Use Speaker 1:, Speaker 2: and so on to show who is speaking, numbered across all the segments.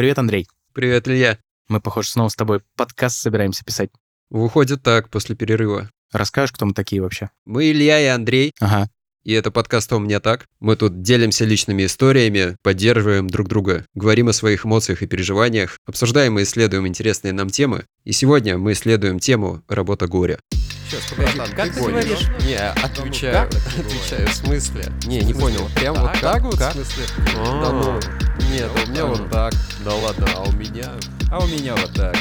Speaker 1: Привет, Андрей.
Speaker 2: Привет, Илья.
Speaker 1: Мы, похоже, снова с тобой подкаст собираемся писать.
Speaker 2: Выходит так, после перерыва.
Speaker 1: Расскажешь, кто мы такие вообще?
Speaker 2: Мы Илья и Андрей,
Speaker 1: Ага.
Speaker 2: и это подкаст «У меня так». Мы тут делимся личными историями, поддерживаем друг друга, говорим о своих эмоциях и переживаниях, обсуждаем и исследуем интересные нам темы. И сегодня мы исследуем тему «Работа горя».
Speaker 3: Сейчас, погоди, как ты говоришь? Не, отвечаю, отвечаю, в смысле? Не, не понял, прям вот так вот, в смысле? Да ну, нет, у меня вот так. Да ладно, а у меня? А у меня вот так.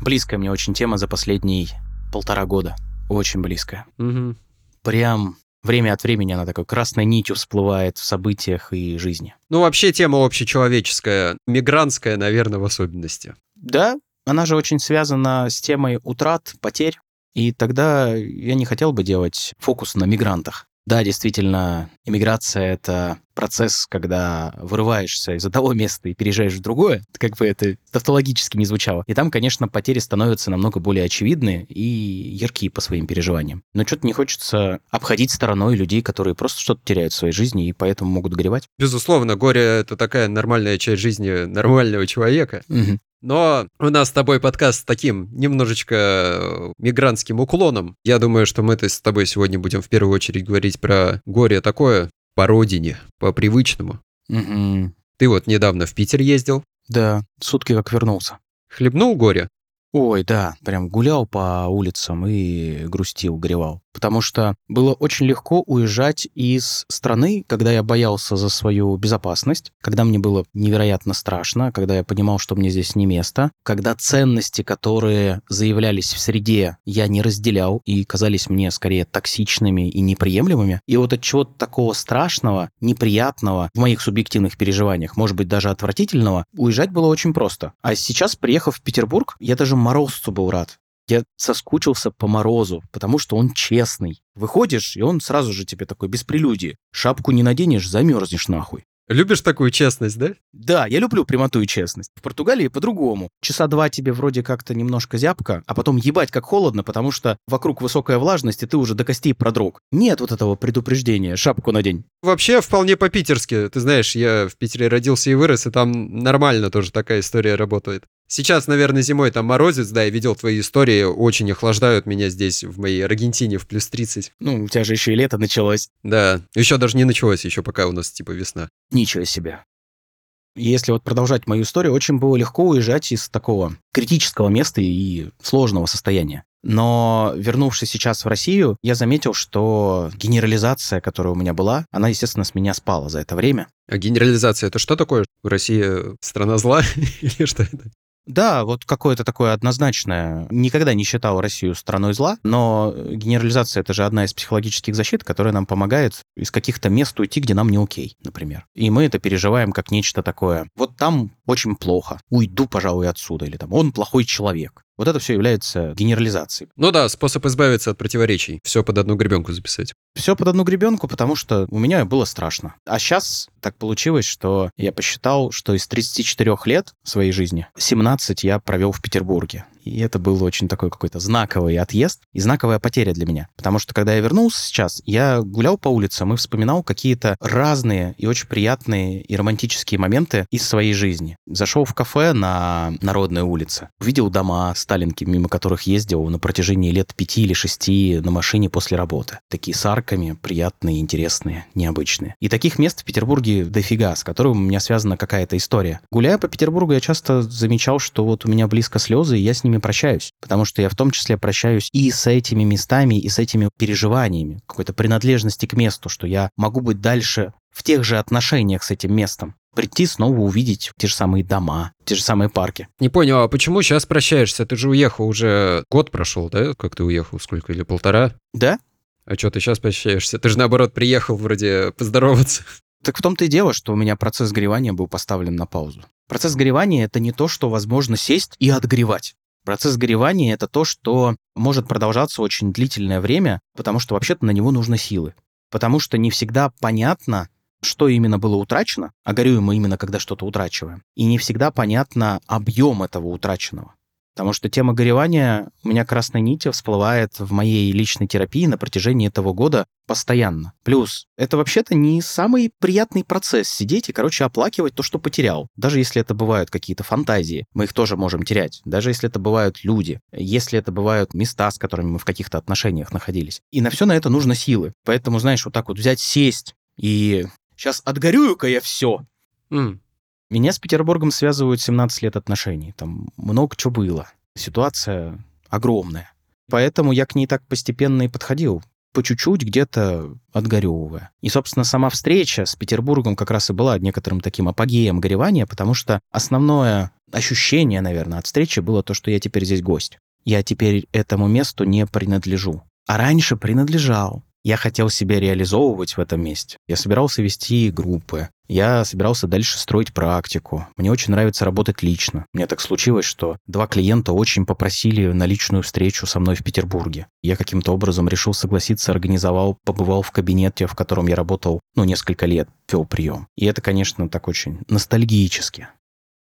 Speaker 1: Близкая мне очень тема за последние полтора года. Очень близкая.
Speaker 2: Мгм.
Speaker 1: Прям время от времени она такой красной нитью всплывает в событиях и жизни.
Speaker 2: Ну, вообще тема общечеловеческая, мигрантская, наверное, в особенности.
Speaker 1: Да, она же очень связана с темой утрат, потерь. И тогда я не хотел бы делать фокус на мигрантах. Да, действительно, иммиграция — это процесс, когда вырываешься из одного места и переезжаешь в другое, как бы это тавтологически не звучало. И там, конечно, потери становятся намного более очевидны и яркие по своим переживаниям. Но что-то не хочется обходить стороной людей, которые просто что-то теряют в своей жизни и поэтому могут горевать.
Speaker 2: Безусловно, горе — это такая нормальная часть жизни нормального человека.
Speaker 1: Мгм.
Speaker 2: Но у нас с тобой подкаст с таким немножечко э, мигрантским уклоном. Я думаю, что мы-то с тобой сегодня будем в первую очередь говорить про горе такое по родине, по привычному.
Speaker 1: Мгм.
Speaker 2: Ты вот недавно в Питер ездил,
Speaker 1: Да, сутки как вернулся.
Speaker 2: хлебнул горе.
Speaker 1: Ой, да, прям гулял по улицам и грустил, горевал. Потому что было очень легко уезжать из страны, когда я боялся за свою безопасность, когда мне было невероятно страшно, когда я понимал, что мне здесь не место, когда ценности, которые заявлялись в среде, я не разделял и казались мне скорее токсичными и неприемлемыми. И вот от чего-то такого страшного, неприятного в моих субъективных переживаниях, может быть, даже отвратительного, уезжать было очень просто. А сейчас, приехав в Петербург, я даже морозцу был рад. Я соскучился по морозу, потому что он честный. Выходишь, и он сразу же тебе такой, без прелюдии. Шапку не наденешь, замерзнешь нахуй.
Speaker 2: Любишь такую честность, да?
Speaker 1: Да, я люблю прямоту и честность. В Португалии по-другому. Часа два тебе вроде как-то немножко зябко, а потом ебать как холодно, потому что вокруг высокая влажность, и ты уже до костей продрог. Нет вот этого предупреждения, шапку надень.
Speaker 2: Вообще, вполне по-питерски. Ты знаешь, я в Питере родился и вырос, и там нормально тоже такая история работает. Сейчас, наверное, зимой там морозец, да, я видел твои истории, очень охлаждают меня здесь, в моей Аргентине, в плюс 30.
Speaker 1: Ну, у тебя же еще и лето началось.
Speaker 2: Да, еще даже не началось, еще пока у нас типа весна.
Speaker 1: Ничего себе. Если вот продолжать мою историю, очень было легко уезжать из такого критического места и сложного состояния. Но вернувшись сейчас в Россию, я заметил, что генерализация, которая у меня была, она, естественно, с меня спала за это время.
Speaker 2: А генерализация это что такое? Россия страна зла или что это?
Speaker 1: Да, вот какое-то такое однозначное. Никогда не считал Россию страной зла, но генерализация — это же одна из психологических защит, которая нам помогает из каких-то мест уйти, где нам не окей, например. И мы это переживаем как нечто такое. Вот там очень плохо. Уйду, пожалуй, отсюда. Или там он плохой человек. Вот это все является генерализацией.
Speaker 2: Ну да, способ избавиться от противоречий. Все под одну гребенку записать.
Speaker 1: Все под одну гребенку, потому что у меня было страшно. А сейчас так получилось, что я посчитал, что из 34 лет своей жизни 17 я провел в Петербурге. И это был очень такой какой-то знаковый отъезд и знаковая потеря для меня. Потому что, когда я вернулся сейчас, я гулял по улицам и вспоминал какие-то разные и очень приятные и романтические моменты из своей жизни. Зашел в кафе на Народной улице, увидел дома сталинки, мимо которых ездил на протяжении лет пяти или шести на машине после работы. Такие с арками, приятные, интересные, необычные. И таких мест в Петербурге дофига, с которым у меня связана какая-то история. Гуляя по Петербургу, я часто замечал, что вот у меня близко слезы, и я с ними прощаюсь. Потому что я в том числе прощаюсь и с этими местами, и с этими переживаниями, какой-то принадлежности к месту, что я могу быть дальше в тех же отношениях с этим местом. Прийти снова увидеть те же самые дома, те же самые парки.
Speaker 2: Не понял, а почему сейчас прощаешься? Ты же уехал уже год прошел, да? Как ты уехал? Сколько? Или полтора?
Speaker 1: Да?
Speaker 2: А что ты сейчас прощаешься? Ты же наоборот приехал вроде поздороваться.
Speaker 1: Так в том-то и дело, что у меня процесс горевания был поставлен на паузу. Процесс горевания — это не то, что возможно сесть и отгревать. Процесс горевания — это то, что может продолжаться очень длительное время, потому что вообще-то на него нужны силы. Потому что не всегда понятно, что именно было утрачено, а горюем мы именно, когда что-то утрачиваем. И не всегда понятно объем этого утраченного. Потому что тема горевания у меня красной нитью всплывает в моей личной терапии на протяжении этого года постоянно. Плюс, это вообще-то не самый приятный процесс сидеть и, короче, оплакивать то, что потерял. Даже если это бывают какие-то фантазии, мы их тоже можем терять. Даже если это бывают люди, если это бывают места, с которыми мы в каких-то отношениях находились. И на все на это нужно силы. Поэтому, знаешь, вот так вот взять, сесть и сейчас отгорюю-ка я все.
Speaker 2: Mm.
Speaker 1: Меня с Петербургом связывают 17 лет отношений. Там много чего было. Ситуация огромная. Поэтому я к ней так постепенно и подходил. По чуть-чуть где-то отгоревывая. И, собственно, сама встреча с Петербургом как раз и была некоторым таким апогеем горевания, потому что основное ощущение, наверное, от встречи было то, что я теперь здесь гость. Я теперь этому месту не принадлежу. А раньше принадлежал. Я хотел себя реализовывать в этом месте. Я собирался вести группы. Я собирался дальше строить практику. Мне очень нравится работать лично. Мне так случилось, что два клиента очень попросили на личную встречу со мной в Петербурге. Я каким-то образом решил согласиться, организовал, побывал в кабинете, в котором я работал, ну, несколько лет, вел прием. И это, конечно, так очень ностальгически.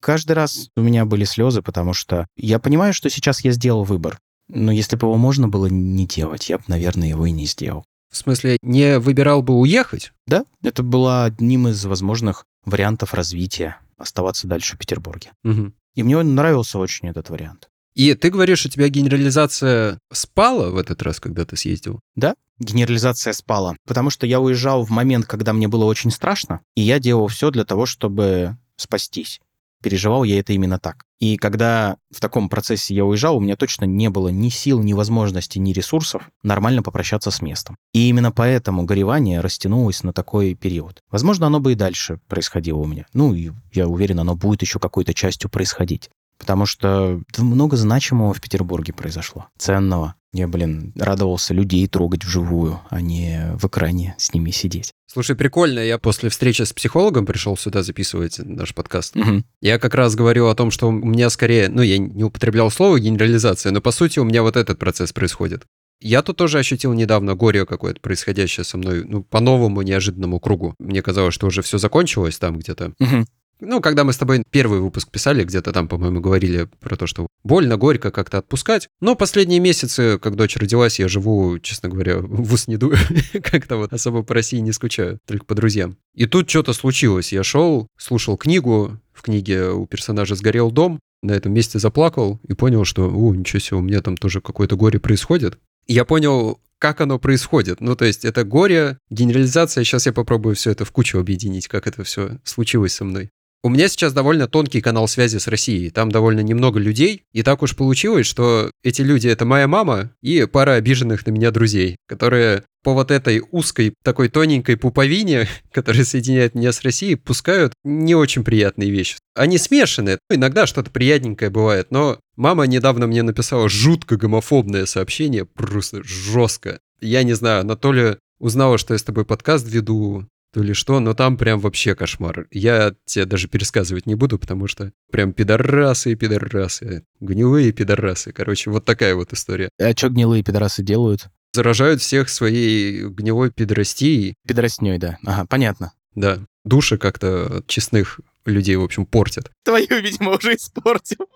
Speaker 1: Каждый раз у меня были слезы, потому что я понимаю, что сейчас я сделал выбор. Но если бы его можно было не делать, я бы, наверное, его и не сделал.
Speaker 2: В смысле, не выбирал бы уехать?
Speaker 1: Да, это было одним из возможных вариантов развития, оставаться дальше в Петербурге.
Speaker 2: Угу.
Speaker 1: И мне нравился очень этот вариант.
Speaker 2: И ты говоришь, у тебя генерализация спала в этот раз, когда ты съездил?
Speaker 1: Да, генерализация спала, потому что я уезжал в момент, когда мне было очень страшно, и я делал все для того, чтобы спастись переживал я это именно так. И когда в таком процессе я уезжал, у меня точно не было ни сил, ни возможности, ни ресурсов нормально попрощаться с местом. И именно поэтому горевание растянулось на такой период. Возможно, оно бы и дальше происходило у меня. Ну, и я уверен, оно будет еще какой-то частью происходить. Потому что много значимого в Петербурге произошло, ценного. Я, блин, радовался людей трогать вживую, а не в экране с ними сидеть.
Speaker 2: Слушай, прикольно. Я после встречи с психологом пришел сюда записывать наш подкаст.
Speaker 1: Угу.
Speaker 2: Я как раз говорил о том, что у меня скорее, ну, я не употреблял слово генерализация, но по сути у меня вот этот процесс происходит. Я тут тоже ощутил недавно горе какое-то происходящее со мной, ну, по новому неожиданному кругу. Мне казалось, что уже все закончилось там где-то.
Speaker 1: Угу.
Speaker 2: Ну, когда мы с тобой первый выпуск писали, где-то там, по-моему, говорили про то, что больно, горько как-то отпускать. Но последние месяцы, как дочь родилась, я живу, честно говоря, в ус не дую. как-то вот особо по России не скучаю, только по друзьям. И тут что-то случилось. Я шел, слушал книгу, в книге у персонажа сгорел дом, на этом месте заплакал и понял, что, о, ничего себе, у меня там тоже какое-то горе происходит. И я понял, как оно происходит. Ну, то есть это горе, генерализация. Сейчас я попробую все это в кучу объединить, как это все случилось со мной. У меня сейчас довольно тонкий канал связи с Россией. Там довольно немного людей. И так уж получилось, что эти люди — это моя мама и пара обиженных на меня друзей, которые по вот этой узкой, такой тоненькой пуповине, которая соединяет меня с Россией, пускают не очень приятные вещи. Они смешанные. Иногда что-то приятненькое бывает, но мама недавно мне написала жутко гомофобное сообщение, просто жестко. Я не знаю, она то узнала, что я с тобой подкаст веду, то ли что, но там прям вообще кошмар. Я тебе даже пересказывать не буду, потому что прям пидорасы и пидорасы, гнилые пидорасы. Короче, вот такая вот история.
Speaker 1: А что гнилые пидорасы делают?
Speaker 2: Заражают всех своей гнилой пидорастией.
Speaker 1: Пидоростней, да. Ага, понятно.
Speaker 2: Да. Души как-то честных людей, в общем, портят.
Speaker 1: Твою, видимо, уже испортил.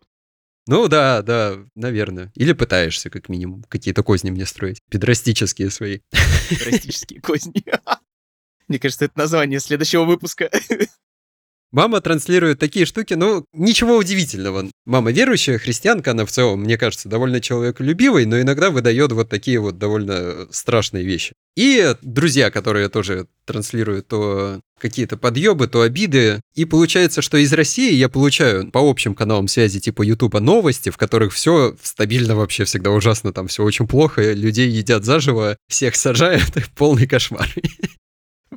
Speaker 2: Ну да, да, наверное. Или пытаешься, как минимум, какие-то козни мне строить. Педрастические свои.
Speaker 1: Педрастические козни. Мне кажется, это название следующего выпуска.
Speaker 2: Мама транслирует такие штуки, ну, ничего удивительного. Мама верующая, христианка, она в целом, мне кажется, довольно человеколюбивой, но иногда выдает вот такие вот довольно страшные вещи. И друзья, которые тоже транслируют то какие-то подъебы, то обиды. И получается, что из России я получаю по общим каналам связи типа Ютуба новости, в которых все стабильно вообще всегда ужасно, там все очень плохо, людей едят заживо, всех сажают, полный кошмар.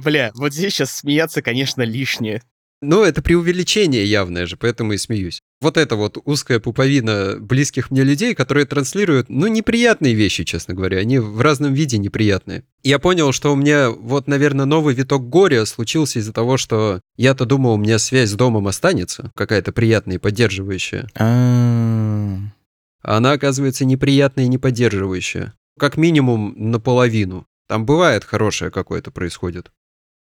Speaker 1: Бля, вот здесь сейчас смеяться, конечно, лишнее.
Speaker 2: Ну, это преувеличение явное же, поэтому и смеюсь. Вот это вот узкая пуповина близких мне людей, которые транслируют, ну, неприятные вещи, честно говоря. Они в разном виде неприятные. Я понял, что у меня вот, наверное, новый виток горя случился из-за того, что я-то думал, у меня связь с домом останется, какая-то приятная и поддерживающая.
Speaker 1: А
Speaker 2: она, оказывается, неприятная и не поддерживающая. Как минимум наполовину. Там бывает хорошее какое-то происходит.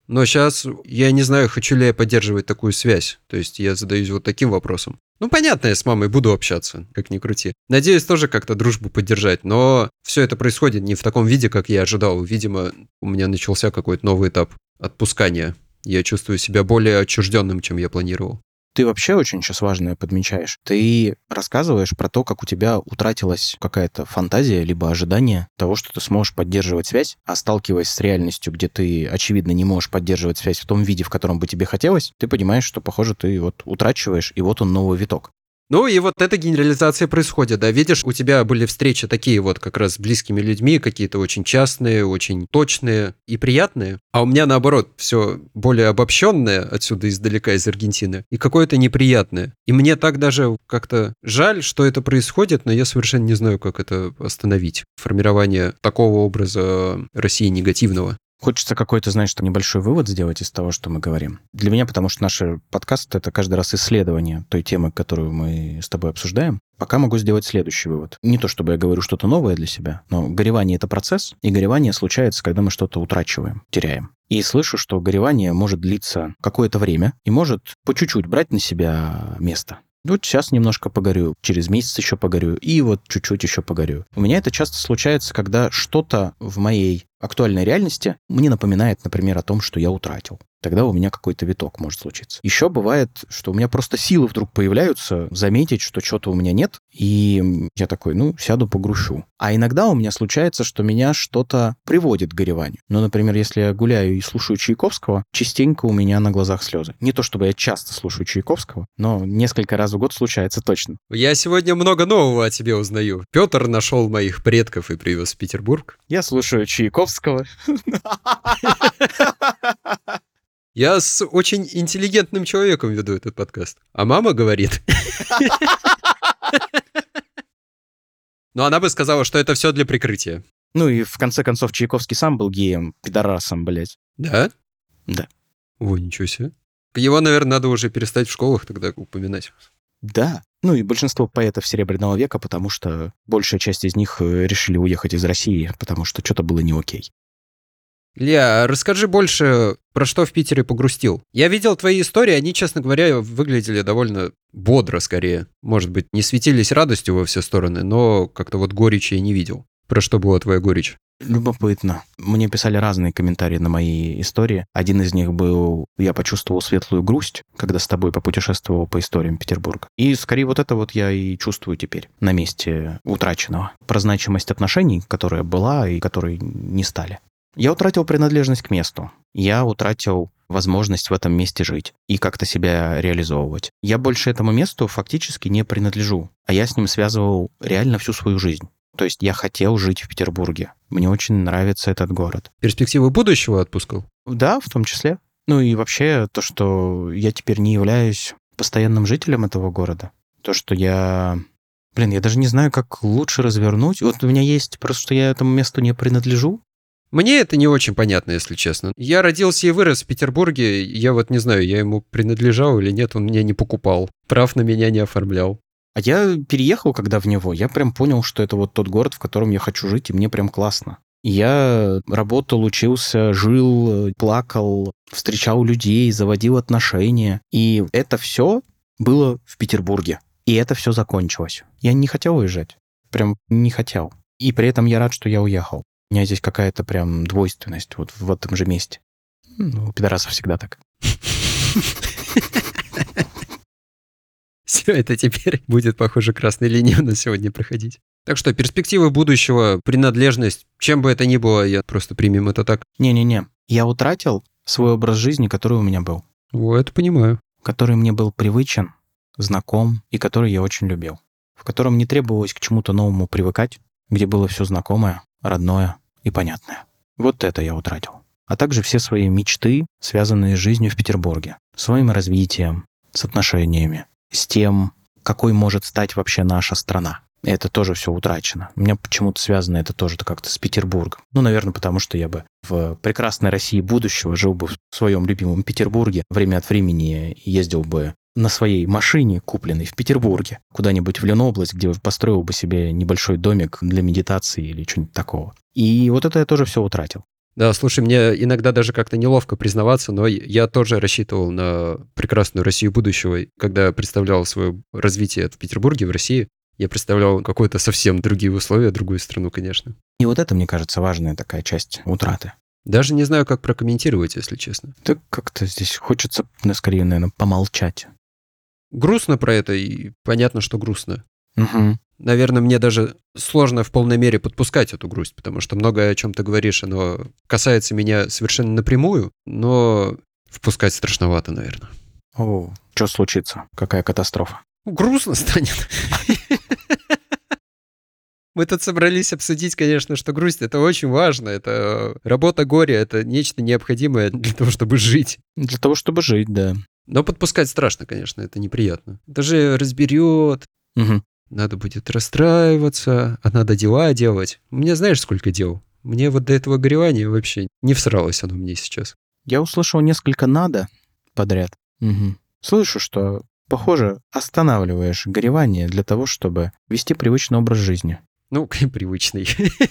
Speaker 2: Но сейчас я не знаю, хочу ли я поддерживать такую связь. То есть я задаюсь вот таким вопросом. Ну, понятно, я с мамой буду общаться, как ни крути. Надеюсь тоже как-то дружбу поддержать, но все это происходит не в таком виде, как я ожидал. Видимо, у меня начался какой-то новый этап отпускания. Я чувствую себя более отчужденным, чем я планировал.
Speaker 1: Ты вообще очень сейчас важное подмечаешь. Ты рассказываешь про то, как у тебя утратилась какая-то фантазия, либо ожидание того, что ты сможешь поддерживать связь, а сталкиваясь с реальностью, где ты, очевидно, не можешь поддерживать связь в том виде, в котором бы тебе хотелось, ты понимаешь, что, похоже, ты вот утрачиваешь, и вот он новый виток.
Speaker 2: Ну и вот эта генерализация происходит, да, видишь, у тебя были встречи такие вот как раз с близкими людьми, какие-то очень частные, очень точные и приятные, а у меня наоборот все более обобщенное отсюда издалека из Аргентины и какое-то неприятное. И мне так даже как-то жаль, что это происходит, но я совершенно не знаю, как это остановить. Формирование такого образа России негативного.
Speaker 1: Хочется какой-то, знаешь, небольшой вывод сделать из того, что мы говорим. Для меня, потому что наш подкаст — это каждый раз исследование той темы, которую мы с тобой обсуждаем. Пока могу сделать следующий вывод. Не то, чтобы я говорю что-то новое для себя, но горевание — это процесс, и горевание случается, когда мы что-то утрачиваем, теряем. И слышу, что горевание может длиться какое-то время и может по чуть-чуть брать на себя место. Вот сейчас немножко погорю, через месяц еще погорю, и вот чуть-чуть еще погорю. У меня это часто случается, когда что-то в моей актуальной реальности мне напоминает, например, о том, что я утратил тогда у меня какой-то виток может случиться. Еще бывает, что у меня просто силы вдруг появляются заметить, что что-то у меня нет, и я такой, ну, сяду погрущу. А иногда у меня случается, что меня что-то приводит к гореванию. Ну, например, если я гуляю и слушаю Чайковского, частенько у меня на глазах слезы. Не то чтобы я часто слушаю Чайковского, но несколько раз в год случается точно.
Speaker 2: Я сегодня много нового о тебе узнаю. Петр нашел моих предков и привез в Петербург.
Speaker 1: Я слушаю Чайковского.
Speaker 2: Я с очень интеллигентным человеком веду этот подкаст. А мама говорит... Но она бы сказала, что это все для прикрытия.
Speaker 1: Ну и в конце концов Чайковский сам был геем, пидорасом, блядь.
Speaker 2: Да?
Speaker 1: Да.
Speaker 2: Ой, ничего себе. Его, наверное, надо уже перестать в школах тогда упоминать.
Speaker 1: Да. Ну и большинство поэтов Серебряного века, потому что большая часть из них э, решили уехать из России, потому что что-то было не окей.
Speaker 2: Илья, расскажи больше, про что в Питере погрустил. Я видел твои истории, они, честно говоря, выглядели довольно бодро скорее. Может быть, не светились радостью во все стороны, но как-то вот горечи я не видел. Про что была твоя горечь?
Speaker 1: Любопытно. Мне писали разные комментарии на мои истории. Один из них был «Я почувствовал светлую грусть, когда с тобой попутешествовал по историям Петербурга». И скорее вот это вот я и чувствую теперь на месте утраченного. Про значимость отношений, которая была и которые не стали. Я утратил принадлежность к месту. Я утратил возможность в этом месте жить и как-то себя реализовывать. Я больше этому месту фактически не принадлежу, а я с ним связывал реально всю свою жизнь. То есть я хотел жить в Петербурге. Мне очень нравится этот город.
Speaker 2: Перспективы будущего отпускал?
Speaker 1: Да, в том числе. Ну и вообще то, что я теперь не являюсь постоянным жителем этого города. То, что я... Блин, я даже не знаю, как лучше развернуть. Вот у меня есть просто, что я этому месту не принадлежу,
Speaker 2: мне это не очень понятно, если честно. Я родился и вырос в Петербурге, я вот не знаю, я ему принадлежал или нет, он меня не покупал, прав на меня не оформлял.
Speaker 1: А я переехал, когда в него, я прям понял, что это вот тот город, в котором я хочу жить, и мне прям классно. Я работал, учился, жил, плакал, встречал людей, заводил отношения. И это все было в Петербурге. И это все закончилось. Я не хотел уезжать. Прям не хотел. И при этом я рад, что я уехал. У меня здесь какая-то прям двойственность вот в этом же месте. Ну, у пидорасов всегда так.
Speaker 2: Все это теперь будет, похоже, красной линией на сегодня проходить. Так что перспективы будущего, принадлежность, чем бы это ни было, я просто примем это так.
Speaker 1: Не-не-не, я утратил свой образ жизни, который у меня был.
Speaker 2: О, это понимаю.
Speaker 1: Который мне был привычен, знаком и который я очень любил. В котором не требовалось к чему-то новому привыкать, где было все знакомое, родное и понятное. Вот это я утратил. А также все свои мечты, связанные с жизнью в Петербурге, своим развитием, с отношениями, с тем, какой может стать вообще наша страна. Это тоже все утрачено. У меня почему-то связано это тоже как-то с Петербургом. Ну, наверное, потому что я бы в прекрасной России будущего жил бы в своем любимом Петербурге, время от времени ездил бы на своей машине, купленной в Петербурге, куда-нибудь в Ленобласть, где построил бы себе небольшой домик для медитации или что-нибудь такого. И вот это я тоже все утратил.
Speaker 2: Да, слушай, мне иногда даже как-то неловко признаваться, но я тоже рассчитывал на прекрасную Россию будущего. Когда представлял свое развитие в Петербурге, в России, я представлял какое-то совсем другие условия, другую страну, конечно.
Speaker 1: И вот это, мне кажется, важная такая часть утраты.
Speaker 2: Даже не знаю, как прокомментировать, если честно.
Speaker 1: Так как-то здесь хочется, ну, скорее, наверное, помолчать.
Speaker 2: Грустно про это, и понятно, что грустно.
Speaker 1: Угу.
Speaker 2: Наверное, мне даже сложно в полной мере подпускать эту грусть, потому что многое, о чем ты говоришь, оно касается меня совершенно напрямую, но впускать страшновато, наверное.
Speaker 1: О, что случится? Какая катастрофа?
Speaker 2: Грустно станет. Мы тут собрались обсудить, конечно, что грусть — это очень важно. Это работа горя, это нечто необходимое для того, чтобы жить.
Speaker 1: Для того, чтобы жить, да.
Speaker 2: Но подпускать страшно, конечно, это неприятно. Это же разберет,
Speaker 1: Угу.
Speaker 2: надо будет расстраиваться, а надо дела делать. У меня знаешь, сколько дел? Мне вот до этого горевания вообще не всралось оно мне сейчас.
Speaker 1: Я услышал несколько «надо» подряд. Угу. Слышу, что, похоже, останавливаешь горевание для того, чтобы вести привычный образ жизни.
Speaker 2: Ну, привычный.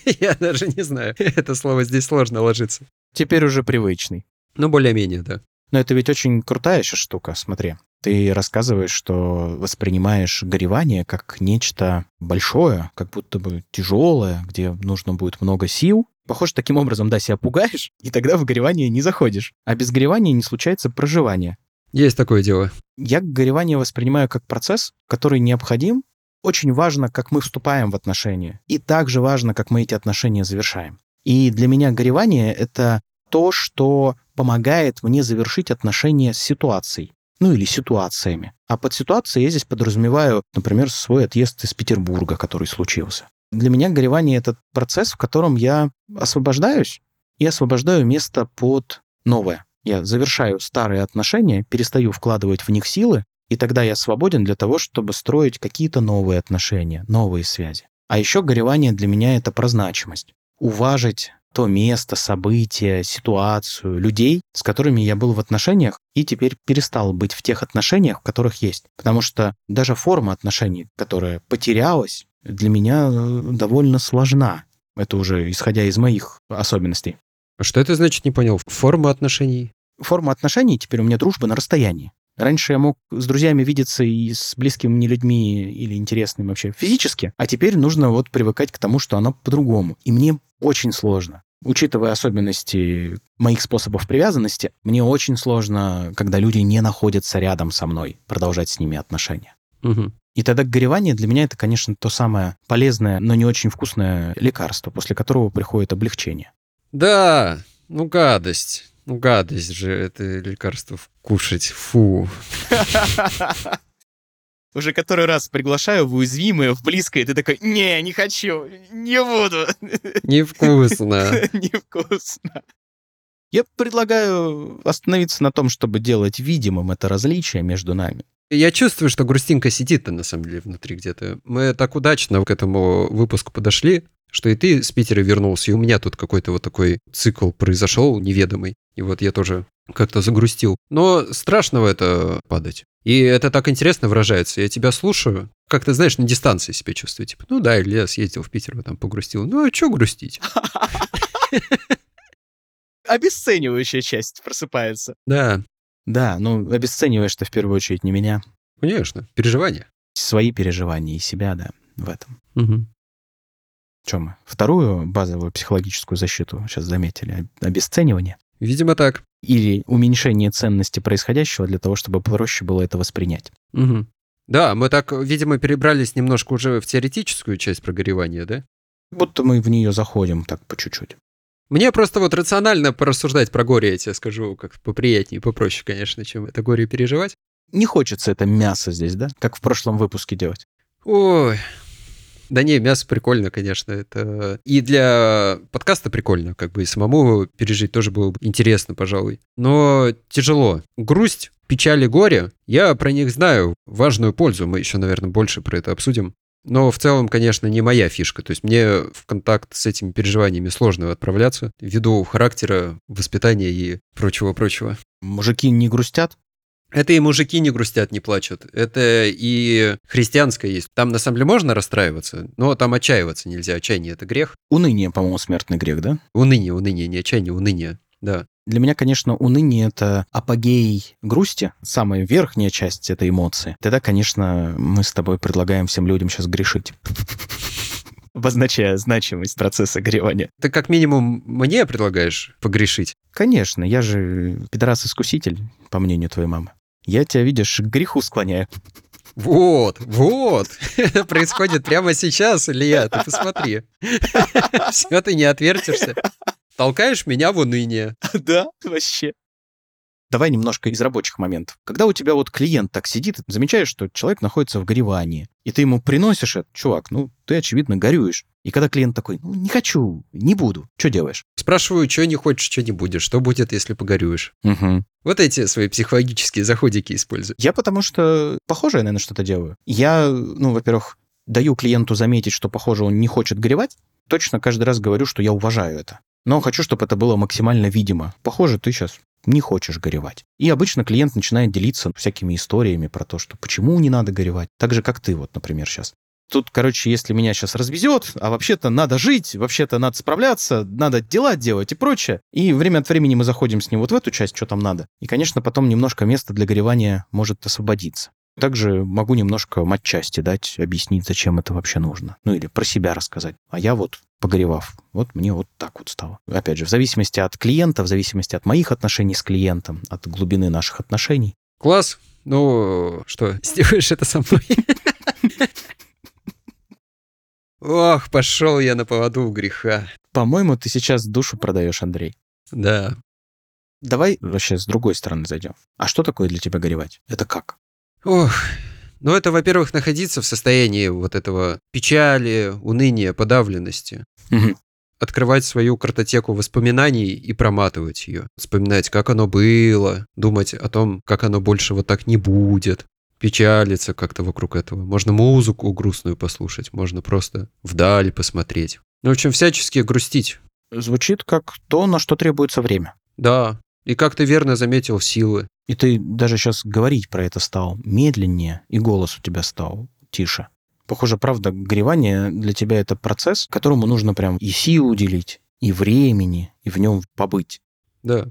Speaker 2: Я даже не знаю. Это слово здесь сложно ложится.
Speaker 1: Теперь уже привычный.
Speaker 2: Ну, более-менее, да.
Speaker 1: Но это ведь очень крутая еще штука, смотри. Ты рассказываешь, что воспринимаешь горевание как нечто большое, как будто бы тяжелое, где нужно будет много сил. Похоже, таким образом, да, себя пугаешь, и тогда в горевание не заходишь. А без горевания не случается проживание.
Speaker 2: Есть такое дело.
Speaker 1: Я горевание воспринимаю как процесс, который необходим. Очень важно, как мы вступаем в отношения. И также важно, как мы эти отношения завершаем. И для меня горевание — это то, что помогает мне завершить отношения с ситуацией. Ну или ситуациями. А под ситуацией я здесь подразумеваю, например, свой отъезд из Петербурга, который случился. Для меня горевание — это процесс, в котором я освобождаюсь и освобождаю место под новое. Я завершаю старые отношения, перестаю вкладывать в них силы, и тогда я свободен для того, чтобы строить какие-то новые отношения, новые связи. А еще горевание для меня — это про значимость. Уважить то место, событие, ситуацию, людей, с которыми я был в отношениях, и теперь перестал быть в тех отношениях, в которых есть. Потому что даже форма отношений, которая потерялась, для меня э, довольно сложна. Это уже исходя из моих особенностей.
Speaker 2: А что это значит, не понял? Форма отношений?
Speaker 1: Форма отношений теперь у меня дружба на расстоянии. Раньше я мог с друзьями видеться и с близкими мне людьми или интересными вообще физически, а теперь нужно вот привыкать к тому, что оно по-другому. И мне очень сложно. Учитывая особенности моих способов привязанности, мне очень сложно, когда люди не находятся рядом со мной, продолжать с ними отношения.
Speaker 2: Угу.
Speaker 1: И тогда горевание для меня это, конечно, то самое полезное, но не очень вкусное лекарство, после которого приходит облегчение.
Speaker 2: Да, ну гадость. Ну гадость же это лекарство кушать. Фу.
Speaker 1: Уже который раз приглашаю в уязвимое, в близкое, ты такой, не, не хочу, не буду.
Speaker 2: Невкусно.
Speaker 1: Невкусно. Я предлагаю остановиться на том, чтобы делать видимым это различие между нами.
Speaker 2: Я чувствую, что грустинка сидит на самом деле внутри где-то. Мы так удачно к этому выпуску подошли, что и ты с Питера вернулся, и у меня тут какой-то вот такой цикл произошел неведомый. И вот я тоже как-то загрустил. Но страшно в это падать. И это так интересно выражается. Я тебя слушаю, как ты знаешь, на дистанции себя чувствую. Типа, ну да, Илья съездил в Питер, там погрустил. Ну а что грустить?
Speaker 1: Обесценивающая часть просыпается.
Speaker 2: Да,
Speaker 1: Да, ну, обесцениваешь ты в первую очередь не меня.
Speaker 2: конечно, переживания.
Speaker 1: Свои переживания и себя, да, в этом. Чем мы? Вторую базовую психологическую защиту сейчас заметили. Обесценивание.
Speaker 2: Видимо, так.
Speaker 1: Или уменьшение ценности происходящего для того, чтобы проще было это воспринять.
Speaker 2: Мгм. Да, мы так, видимо, перебрались немножко уже в теоретическую часть прогоревания, да?
Speaker 1: Будто мы в нее заходим так по чуть-чуть.
Speaker 2: Мне просто вот рационально порассуждать про горе, я тебе скажу, как поприятнее, попроще, конечно, чем это горе переживать.
Speaker 1: Не хочется это мясо здесь, да? Как в прошлом выпуске делать.
Speaker 2: Ой, да не, мясо прикольно, конечно. Это и для подкаста прикольно, как бы и самому пережить тоже было бы интересно, пожалуй. Но тяжело. Грусть, печаль и горе, я про них знаю важную пользу. Мы еще, наверное, больше про это обсудим. Но в целом, конечно, не моя фишка. То есть мне в контакт с этими переживаниями сложно отправляться ввиду характера, воспитания и прочего-прочего.
Speaker 1: Мужики не грустят?
Speaker 2: Это и мужики не грустят, не плачут. Это и христианское есть. Там на самом деле можно расстраиваться, но там отчаиваться нельзя. Отчаяние — это грех.
Speaker 1: Уныние, по-моему, смертный грех, да?
Speaker 2: Уныние, уныние, не отчаяние, уныние. Да.
Speaker 1: Для меня, конечно, уныние — это апогей грусти, самая верхняя часть этой эмоции. Тогда, конечно, мы с тобой предлагаем всем людям сейчас грешить. Обозначая значимость процесса горевания.
Speaker 2: Ты как минимум мне предлагаешь погрешить?
Speaker 1: Конечно, я же пидорас-искуситель, по мнению твоей мамы. Я тебя, видишь, к греху склоняю.
Speaker 2: Вот, вот. Это происходит прямо сейчас, Илья, ты посмотри. Все, ты не отвертишься. Толкаешь меня в уныние.
Speaker 1: Да, вообще. Давай немножко из рабочих моментов. Когда у тебя вот клиент так сидит, замечаешь, что человек находится в горевании, и ты ему приносишь это, чувак, ну, ты, очевидно, горюешь. И когда клиент такой, ну, не хочу, не буду, что делаешь?
Speaker 2: Спрашиваю, что не хочешь, что не будешь, что будет, если погорюешь?
Speaker 1: Угу.
Speaker 2: Вот эти свои психологические заходики использую.
Speaker 1: Я потому что похоже, я, наверное, что-то делаю. Я, ну, во-первых, даю клиенту заметить, что, похоже, он не хочет горевать. Точно каждый раз говорю, что я уважаю это. Но хочу, чтобы это было максимально видимо. Похоже, ты сейчас не хочешь горевать. И обычно клиент начинает делиться всякими историями про то, что почему не надо горевать. Так же, как ты вот, например, сейчас. Тут, короче, если меня сейчас развезет, а вообще-то надо жить, вообще-то надо справляться, надо дела делать и прочее. И время от времени мы заходим с ним вот в эту часть, что там надо. И, конечно, потом немножко места для горевания может освободиться. Также могу немножко матчасти дать, объяснить, зачем это вообще нужно. Ну или про себя рассказать. А я вот, погоревав, вот мне вот так вот стало. Опять же, в зависимости от клиента, в зависимости от моих отношений с клиентом, от глубины наших отношений.
Speaker 2: Класс. Ну, что, сделаешь это со мной? Ох, пошел я на поводу греха.
Speaker 1: По-моему, ты сейчас душу продаешь, Андрей.
Speaker 2: Да.
Speaker 1: Давай вообще с другой стороны зайдем. А что такое для тебя горевать? Это как?
Speaker 2: Ох, ну это, во-первых, находиться в состоянии вот этого печали, уныния, подавленности.
Speaker 1: Угу.
Speaker 2: Открывать свою картотеку воспоминаний и проматывать ее. Вспоминать, как оно было, думать о том, как оно больше вот так не будет печалиться как-то вокруг этого. Можно музыку грустную послушать, можно просто вдаль посмотреть. Ну, в общем, всячески грустить.
Speaker 1: Звучит как то, на что требуется время.
Speaker 2: Да, и как ты верно заметил, силы.
Speaker 1: И ты даже сейчас говорить про это стал медленнее, и голос у тебя стал тише. Похоже, правда, горевание для тебя это процесс, которому нужно прям и силу уделить, и времени, и в нем побыть.
Speaker 2: Да.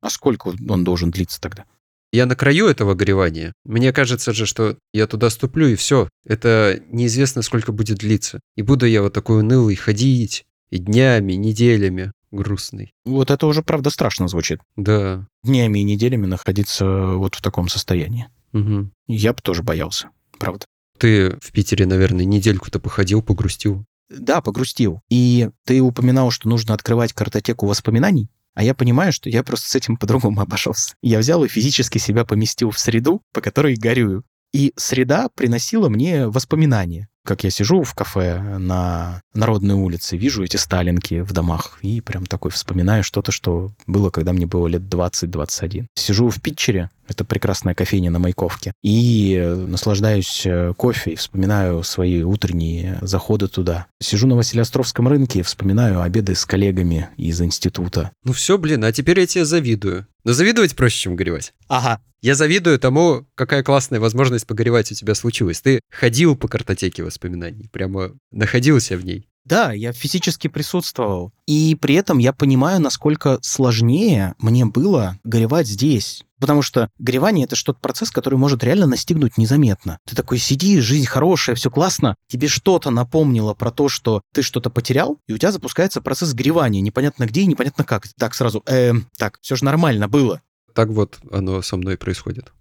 Speaker 1: А сколько он должен длиться тогда?
Speaker 2: Я на краю этого горевания. Мне кажется же, что я туда ступлю, и все. Это неизвестно, сколько будет длиться. И буду я вот такой унылый ходить, и днями, и неделями грустный.
Speaker 1: Вот это уже, правда, страшно звучит.
Speaker 2: Да.
Speaker 1: Днями и неделями находиться вот в таком состоянии.
Speaker 2: Угу.
Speaker 1: Я бы тоже боялся, правда.
Speaker 2: Ты в Питере, наверное, недельку-то походил, погрустил.
Speaker 1: Да, погрустил. И ты упоминал, что нужно открывать картотеку воспоминаний. А я понимаю, что я просто с этим по-другому обошелся. Я взял и физически себя поместил в среду, по которой горюю. И среда приносила мне воспоминания. Как я сижу в кафе на Народной улице, вижу эти сталинки в домах, и прям такой вспоминаю что-то, что было, когда мне было лет 20-21. Сижу в Питчере, это прекрасная кофейня на Маяковке. И наслаждаюсь э, кофе и вспоминаю свои утренние заходы туда. Сижу на Василиостровском рынке и вспоминаю обеды с коллегами из института.
Speaker 2: Ну все, блин, а теперь я тебе завидую. Но завидовать проще, чем горевать.
Speaker 1: Ага.
Speaker 2: Я завидую тому, какая классная возможность погоревать у тебя случилась. Ты ходил по картотеке воспоминаний, прямо находился в ней.
Speaker 1: Да, я физически присутствовал. И при этом я понимаю, насколько сложнее мне было горевать здесь. Потому что горевание — это что-то процесс, который может реально настигнуть незаметно. Ты такой сидишь, жизнь хорошая, все классно, тебе что-то напомнило про то, что ты что-то потерял, и у тебя запускается процесс горевания, непонятно где и непонятно как. Так сразу, эм, так, все же нормально было.
Speaker 2: Так вот оно со мной происходит.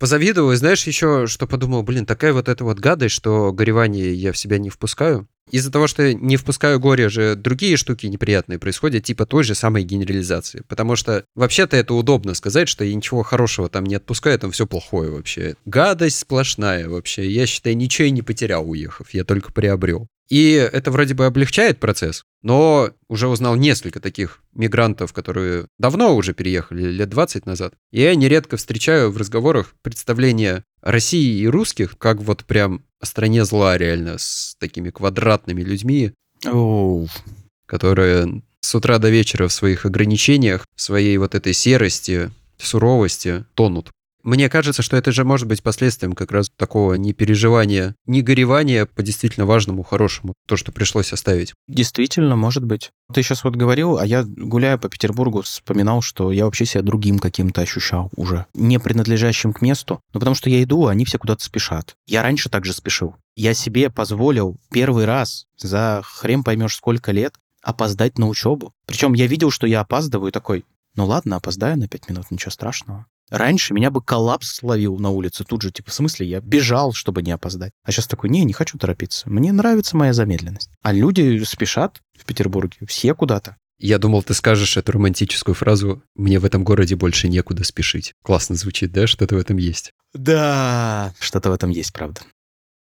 Speaker 2: Позавидовал, и знаешь еще, что подумал, блин, такая вот эта вот гадость, что горевание я в себя не впускаю. Из-за того, что не впускаю горе же, другие штуки неприятные происходят, типа той же самой генерализации. Потому что вообще-то это удобно сказать, что я ничего хорошего там не отпускаю, там все плохое вообще. Гадость сплошная вообще. Я, считаю, ничего и не потерял, уехав. Я только приобрел. И это вроде бы облегчает процесс, но уже узнал несколько таких мигрантов, которые давно уже переехали, лет 20 назад. И я нередко встречаю в разговорах представления России и русских, как вот прям о стране зла реально, с такими квадратными людьми,
Speaker 1: Оу.
Speaker 2: которые с утра до вечера в своих ограничениях, в своей вот этой серости, суровости тонут. Мне кажется, что это же может быть последствием как раз такого непереживания, не горевания по действительно важному, хорошему, то, что пришлось оставить.
Speaker 1: Действительно, может быть. Ты сейчас вот говорил, а я, гуляя по Петербургу, вспоминал, что я вообще себя другим каким-то ощущал уже, не принадлежащим к месту. Ну, потому что я иду, а они все куда-то спешат. Я раньше также спешил. Я себе позволил первый раз за хрен поймешь сколько лет опоздать на учебу. Причем я видел, что я опаздываю, такой, ну ладно, опоздаю на пять минут, ничего страшного. Раньше меня бы коллапс словил на улице тут же, типа, в смысле, я бежал, чтобы не опоздать. А сейчас такой, не, не хочу торопиться. Мне нравится моя замедленность. А люди спешат в Петербурге, все куда-то.
Speaker 2: Я думал, ты скажешь эту романтическую фразу «Мне в этом городе больше некуда спешить». Классно звучит, да? Что-то в этом есть.
Speaker 1: Да, что-то в этом есть, правда.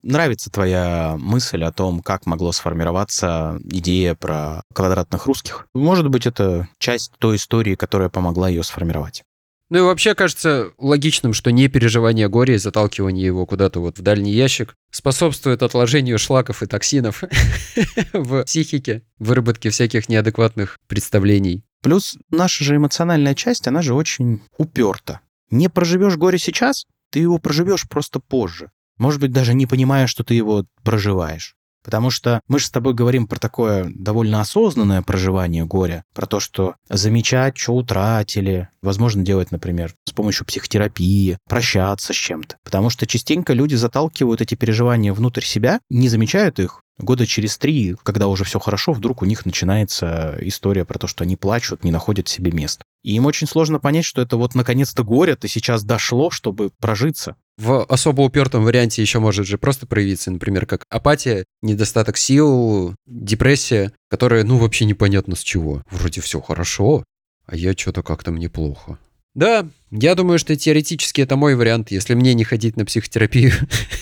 Speaker 1: Нравится твоя мысль о том, как могло сформироваться идея про квадратных русских. Может быть, это часть той истории, которая помогла ее сформировать.
Speaker 2: Ну и вообще кажется логичным, что не переживание горя и заталкивание его куда-то вот в дальний ящик способствует отложению шлаков и токсинов в психике, выработке всяких неадекватных представлений.
Speaker 1: Плюс наша же эмоциональная часть, она же очень уперта. Не проживешь горе сейчас, ты его проживешь просто позже. Может быть, даже не понимая, что ты его проживаешь. Потому что мы же с тобой говорим про такое довольно осознанное проживание горя, про то, что замечать, что утратили, возможно, делать, например, с помощью психотерапии, прощаться с чем-то. Потому что частенько люди заталкивают эти переживания внутрь себя, не замечают их, Года через три, когда уже все хорошо, вдруг у них начинается история про то, что они плачут, не находят себе мест. И им очень сложно понять, что это вот наконец-то горе-то сейчас дошло, чтобы прожиться.
Speaker 2: В особо упертом варианте еще может же просто проявиться, например, как апатия, недостаток сил, депрессия, которая, ну, вообще непонятно с чего. Вроде все хорошо, а я что-то как-то мне плохо. Да, я думаю, что теоретически это мой вариант, если мне не ходить на психотерапию,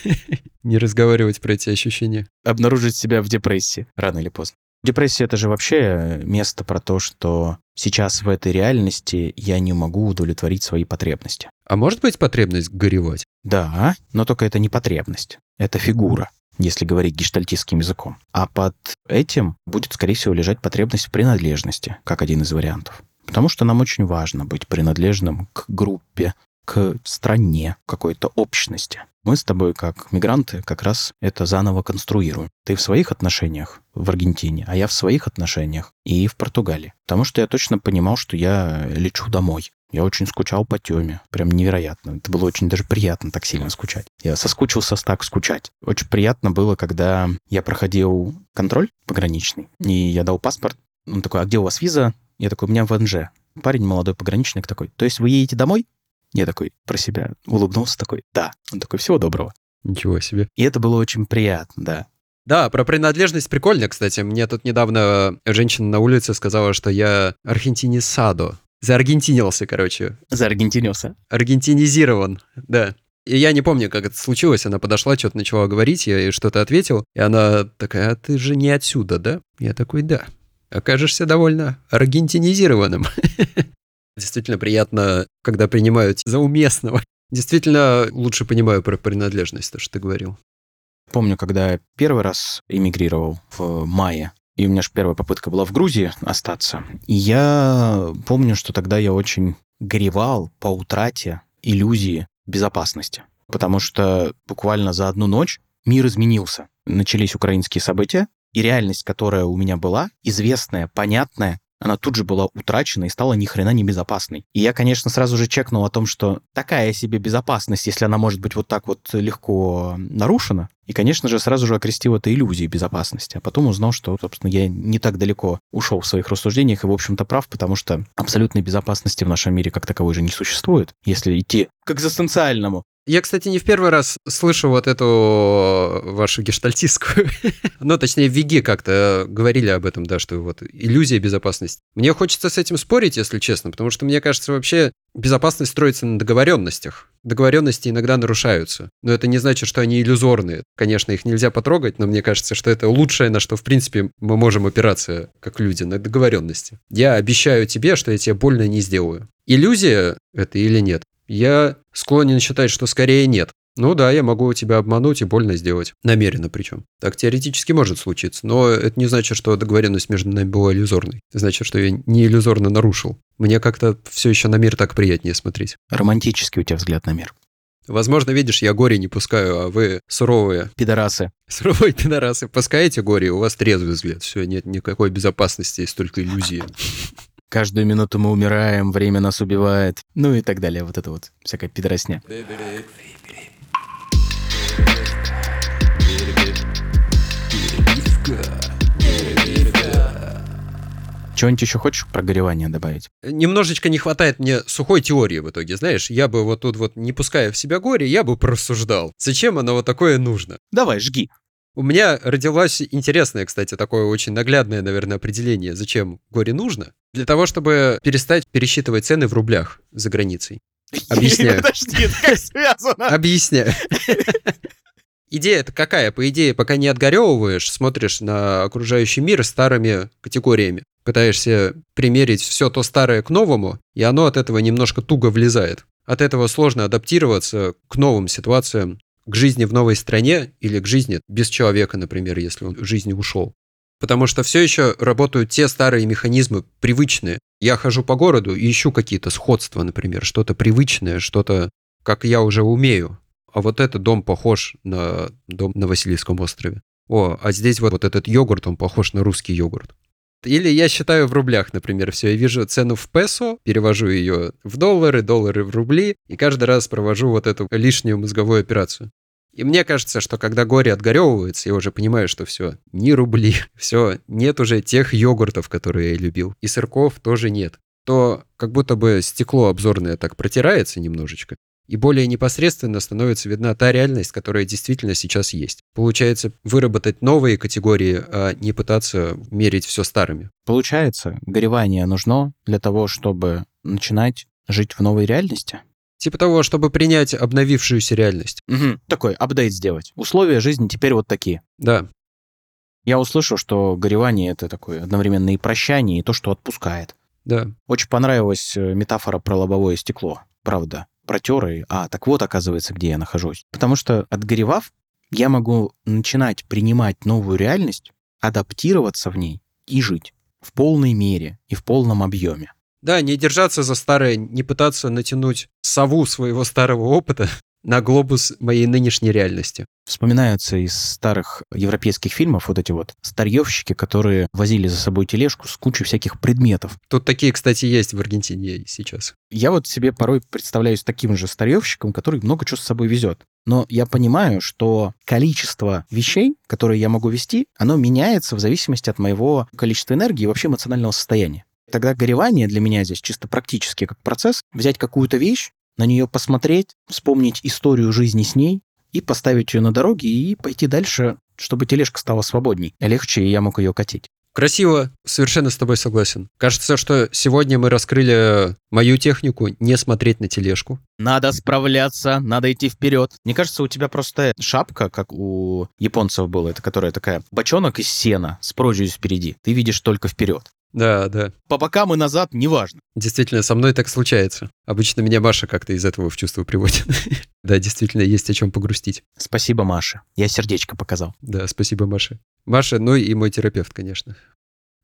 Speaker 2: не разговаривать про эти ощущения.
Speaker 1: Обнаружить себя в депрессии рано или поздно. Депрессия — это же вообще место про то, что сейчас в этой реальности я не могу удовлетворить свои потребности.
Speaker 2: А может быть потребность горевать?
Speaker 1: Да, но только это не потребность, это фигура если говорить гештальтистским языком. А под этим будет, скорее всего, лежать потребность в принадлежности, как один из вариантов. Потому что нам очень важно быть принадлежным к группе, к стране, какой-то общности. Мы с тобой, как мигранты, как раз это заново конструируем. Ты в своих отношениях в Аргентине, а я в своих отношениях и в Португалии. Потому что я точно понимал, что я лечу домой. Я очень скучал по Тёме. Прям невероятно. Это было очень даже приятно так сильно скучать. Я соскучился так скучать. Очень приятно было, когда я проходил контроль пограничный, и я дал паспорт. Он такой, а где у вас виза? Я такой, у меня ВНЖ. Парень молодой пограничник такой, то есть вы едете домой? Я такой про себя улыбнулся такой, да. Он такой, всего доброго.
Speaker 2: Ничего себе.
Speaker 1: И это было очень приятно, да.
Speaker 2: Да, про принадлежность прикольно, кстати. Мне тут недавно женщина на улице сказала, что я аргентинисадо. Зааргентинился, короче.
Speaker 1: Зааргентинился.
Speaker 2: Аргентинизирован, да. И я не помню, как это случилось. Она подошла, что-то начала говорить, я ей что-то ответил. И она такая, а ты же не отсюда, да? Я такой, да окажешься довольно аргентинизированным. Действительно приятно, когда принимают за уместного. Действительно лучше понимаю про принадлежность, то, что ты говорил.
Speaker 1: Помню, когда я первый раз эмигрировал в мае, и у меня же первая попытка была в Грузии остаться. И я помню, что тогда я очень горевал по утрате иллюзии безопасности. Потому что буквально за одну ночь мир изменился. Начались украинские события, и реальность, которая у меня была, известная, понятная, она тут же была утрачена и стала ни хрена не безопасной. И я, конечно, сразу же чекнул о том, что такая себе безопасность, если она может быть вот так вот легко нарушена, и, конечно же, сразу же окрестил это иллюзией безопасности. А потом узнал, что, собственно, я не так далеко ушел в своих рассуждениях и, в общем-то, прав, потому что абсолютной безопасности в нашем мире как таковой же не существует, если идти к экзистенциальному.
Speaker 2: Я, кстати, не в первый раз слышу вот эту вашу гештальтистскую. ну, точнее, в ВИГе как-то говорили об этом, да, что вот иллюзия безопасности. Мне хочется с этим спорить, если честно, потому что мне кажется, вообще безопасность строится на договоренностях. Договоренности иногда нарушаются. Но это не значит, что они иллюзорные. Конечно, их нельзя потрогать, но мне кажется, что это лучшее, на что, в принципе, мы можем опираться как люди, на договоренности. Я обещаю тебе, что я тебе больно не сделаю. Иллюзия это или нет? Я склонен считать, что скорее нет. Ну да, я могу тебя обмануть и больно сделать. Намеренно причем. Так теоретически может случиться. Но это не значит, что договоренность между нами была иллюзорной. Это значит, что я не иллюзорно нарушил. Мне как-то все еще на мир так приятнее смотреть.
Speaker 1: Романтический у тебя взгляд на мир.
Speaker 2: Возможно, видишь, я горе не пускаю, а вы суровые.
Speaker 1: Пидорасы.
Speaker 2: Суровые пидорасы. Пускаете горе, у вас трезвый взгляд. Все, нет никакой безопасности, есть только иллюзии.
Speaker 1: Каждую минуту мы умираем, время нас убивает. Ну и так далее. Вот это вот всякая пидоросня. Что-нибудь еще хочешь про горевание добавить?
Speaker 2: Немножечко не хватает мне сухой теории в итоге, знаешь. Я бы вот тут вот, не пуская в себя горе, я бы просуждал. Зачем оно вот такое нужно?
Speaker 1: Давай, жги.
Speaker 2: У меня родилось интересное, кстати, такое очень наглядное, наверное, определение, зачем горе нужно. Для того, чтобы перестать пересчитывать цены в рублях за границей. Объясняю.
Speaker 1: Подожди, это как связано?
Speaker 2: Объясняю. Идея-то какая? По идее, пока не отгоревываешь, смотришь на окружающий мир старыми категориями. Пытаешься примерить все то старое к новому, и оно от этого немножко туго влезает. От этого сложно адаптироваться к новым ситуациям, к жизни в новой стране или к жизни без человека, например, если он в жизни ушел. Потому что все еще работают те старые механизмы, привычные. Я хожу по городу и ищу какие-то сходства, например, что-то привычное, что-то, как я уже умею. А вот этот дом похож на дом на Васильевском острове. О, а здесь вот, вот этот йогурт, он похож на русский йогурт. Или я считаю в рублях, например, все. Я вижу цену в песо, перевожу ее в доллары, доллары в рубли, и каждый раз провожу вот эту лишнюю мозговую операцию. И мне кажется, что когда горе отгоревывается, я уже понимаю, что все, ни рубли, все, нет уже тех йогуртов, которые я любил, и сырков тоже нет, то как будто бы стекло обзорное так протирается немножечко, и более непосредственно становится видна та реальность, которая действительно сейчас есть. Получается, выработать новые категории, а не пытаться мерить все старыми.
Speaker 1: Получается, горевание нужно для того, чтобы начинать жить в новой реальности?
Speaker 2: Типа того, чтобы принять обновившуюся реальность.
Speaker 1: Угу. Такой апдейт сделать. Условия жизни теперь вот такие.
Speaker 2: Да.
Speaker 1: Я услышал, что горевание — это такое одновременно и прощание, и то, что отпускает.
Speaker 2: Да.
Speaker 1: Очень понравилась э, метафора про лобовое стекло. Правда. Протер и... А, так вот, оказывается, где я нахожусь. Потому что, отгоревав, я могу начинать принимать новую реальность, адаптироваться в ней и жить в полной мере и в полном объеме.
Speaker 2: Да, не держаться за старое, не пытаться натянуть сову своего старого опыта на глобус моей нынешней реальности.
Speaker 1: Вспоминаются из старых европейских фильмов вот эти вот старьевщики, которые возили за собой тележку с кучей всяких предметов.
Speaker 2: Тут такие, кстати, есть в Аргентине сейчас.
Speaker 1: Я вот себе порой представляюсь таким же старьевщиком, который много чего с собой везет. Но я понимаю, что количество вещей, которые я могу вести, оно меняется в зависимости от моего количества энергии и вообще эмоционального состояния. Тогда горевание для меня здесь чисто практически как процесс. Взять какую-то вещь, на нее посмотреть, вспомнить историю жизни с ней и поставить ее на дороге и пойти дальше, чтобы тележка стала свободней, легче, и я мог ее катить.
Speaker 2: Красиво, совершенно с тобой согласен. Кажется, что сегодня мы раскрыли мою технику не смотреть на тележку.
Speaker 1: Надо справляться, надо идти вперед. Мне кажется, у тебя просто шапка, как у японцев было, это которая такая бочонок из сена с прорезью впереди. Ты видишь только вперед.
Speaker 2: Да, да.
Speaker 1: По бокам и назад, неважно.
Speaker 2: Действительно, со мной так случается. Обычно меня Маша как-то из этого в чувство приводит. да, действительно, есть о чем погрустить.
Speaker 1: Спасибо, Маша. Я сердечко показал.
Speaker 2: Да, спасибо, Маша. Маша, ну и мой терапевт, конечно.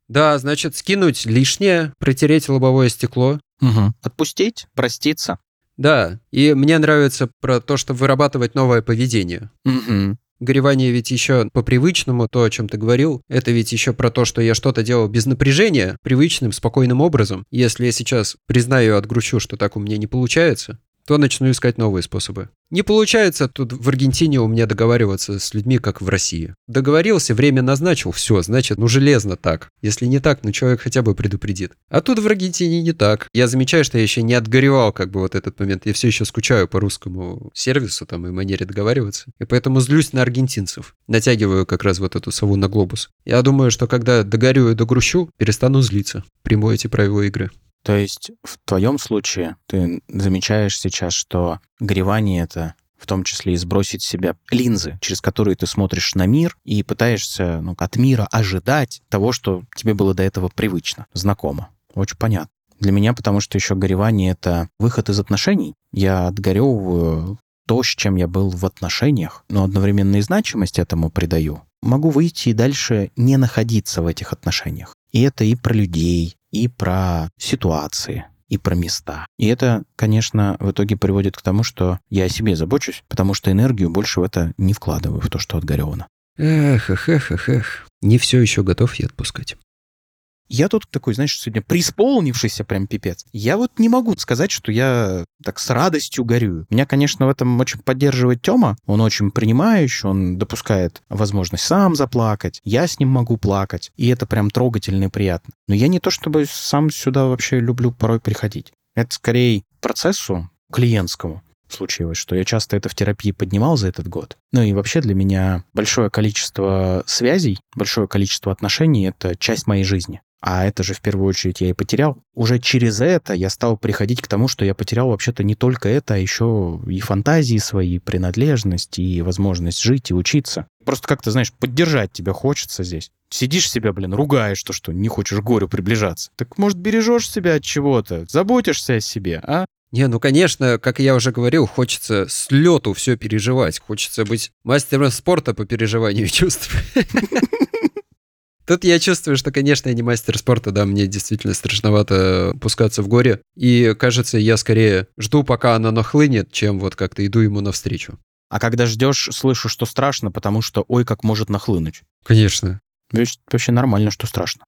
Speaker 2: Да, значит, скинуть лишнее, протереть лобовое стекло.
Speaker 1: Угу. Отпустить, проститься.
Speaker 2: Да, и мне нравится про то, что вырабатывать новое поведение.
Speaker 1: Угу.
Speaker 2: Горевание ведь еще по привычному, то, о чем ты говорил, это ведь еще про то, что я что-то делал без напряжения, привычным, спокойным образом. Если я сейчас признаю и отгрущу, что так у меня не получается, то начну искать новые способы. Не получается тут в Аргентине у меня договариваться с людьми, как в России. Договорился, время назначил, все, значит, ну железно так. Если не так, ну человек хотя бы предупредит. А тут в Аргентине не так. Я замечаю, что я еще не отгоревал как бы вот этот момент. Я все еще скучаю по русскому сервису там и манере договариваться. И поэтому злюсь на аргентинцев. Натягиваю как раз вот эту сову на глобус. Я думаю, что когда догорю и догрущу, перестану злиться. Приму эти правила игры.
Speaker 1: То есть в твоем случае ты замечаешь сейчас, что горевание — это в том числе и сбросить с себя линзы, через которые ты смотришь на мир и пытаешься ну, от мира ожидать того, что тебе было до этого привычно, знакомо. Очень понятно. Для меня, потому что еще горевание — это выход из отношений. Я отгоревываю то, с чем я был в отношениях, но одновременно и значимость этому придаю, могу выйти и дальше не находиться в этих отношениях. И это и про людей, и про ситуации, и про места. И это, конечно, в итоге приводит к тому, что я о себе забочусь, потому что энергию больше в это не вкладываю, в то, что отгоревано.
Speaker 2: Эх, эх, эх, эх, эх. Не все еще готов я отпускать.
Speaker 1: Я тут такой, знаешь, сегодня преисполнившийся прям пипец. Я вот не могу сказать, что я так с радостью горю. Меня, конечно, в этом очень поддерживает Тёма. Он очень принимающий, он допускает возможность сам заплакать. Я с ним могу плакать. И это прям трогательно и приятно. Но я не то чтобы сам сюда вообще люблю порой приходить. Это скорее процессу клиентскому случилось, что я часто это в терапии поднимал за этот год. Ну и вообще для меня большое количество связей, большое количество отношений — это часть моей жизни. А это же в первую очередь я и потерял. Уже через это я стал приходить к тому, что я потерял вообще-то не только это, а еще и фантазии свои, принадлежность, и возможность жить и учиться. Просто как-то, знаешь, поддержать тебя хочется здесь. Сидишь себя, блин, ругаешь то, что не хочешь к горю приближаться. Так, может, бережешь себя от чего-то? Заботишься о себе, а?
Speaker 2: Не, ну, конечно, как я уже говорил, хочется с лету все переживать. Хочется быть мастером спорта по переживанию чувств. Тут я чувствую, что, конечно, я не мастер спорта, да, мне действительно страшновато пускаться в горе. И, кажется, я скорее жду, пока оно нахлынет, чем вот как-то иду ему навстречу.
Speaker 1: А когда ждешь, слышу, что страшно, потому что ой, как может нахлынуть.
Speaker 2: Конечно.
Speaker 1: Вообще нормально, что страшно.